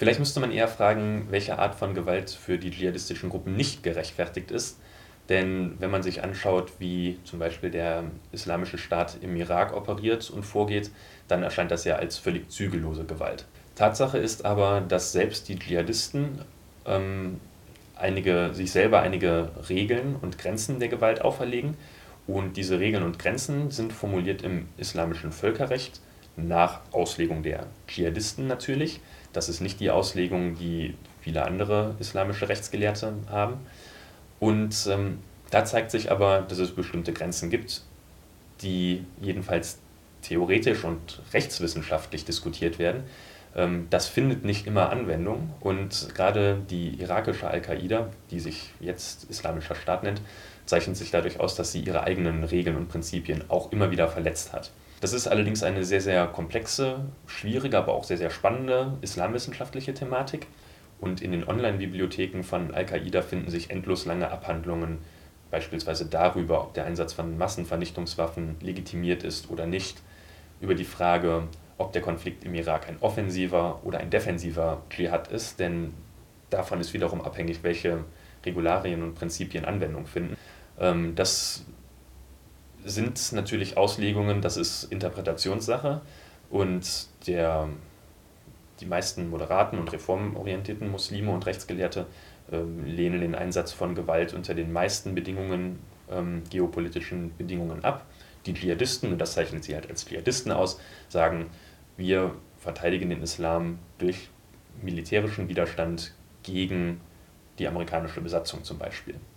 Vielleicht müsste man eher fragen, welche Art von Gewalt für die dschihadistischen Gruppen nicht gerechtfertigt ist. Denn wenn man sich anschaut, wie zum Beispiel der Islamische Staat im Irak operiert und vorgeht, dann erscheint das ja als völlig zügellose Gewalt. Tatsache ist aber, dass selbst die Dschihadisten ähm, einige, sich selber einige Regeln und Grenzen der Gewalt auferlegen. Und diese Regeln und Grenzen sind formuliert im islamischen Völkerrecht nach Auslegung der Dschihadisten natürlich. Das ist nicht die Auslegung, die viele andere islamische Rechtsgelehrte haben. Und ähm, da zeigt sich aber, dass es bestimmte Grenzen gibt, die jedenfalls theoretisch und rechtswissenschaftlich diskutiert werden. Ähm, das findet nicht immer Anwendung und gerade die irakische Al-Qaida, die sich jetzt Islamischer Staat nennt, zeichnet sich dadurch aus, dass sie ihre eigenen Regeln und Prinzipien auch immer wieder verletzt hat. Das ist allerdings eine sehr, sehr komplexe, schwierige, aber auch sehr, sehr spannende islamwissenschaftliche Thematik. Und in den Online-Bibliotheken von Al-Qaida finden sich endlos lange Abhandlungen, beispielsweise darüber, ob der Einsatz von Massenvernichtungswaffen legitimiert ist oder nicht, über die Frage, ob der Konflikt im Irak ein offensiver oder ein defensiver Dschihad ist, denn davon ist wiederum abhängig, welche Regularien und Prinzipien Anwendung finden. Ähm, das sind natürlich Auslegungen, das ist Interpretationssache und der, die meisten moderaten und reformorientierten Muslime und Rechtsgelehrte ähm, lehnen den Einsatz von Gewalt unter den meisten Bedingungen, ähm, geopolitischen Bedingungen ab. Die Dschihadisten, und das zeichnet sie halt als Dschihadisten aus, sagen, wir verteidigen den Islam durch militärischen Widerstand gegen die amerikanische Besatzung zum Beispiel.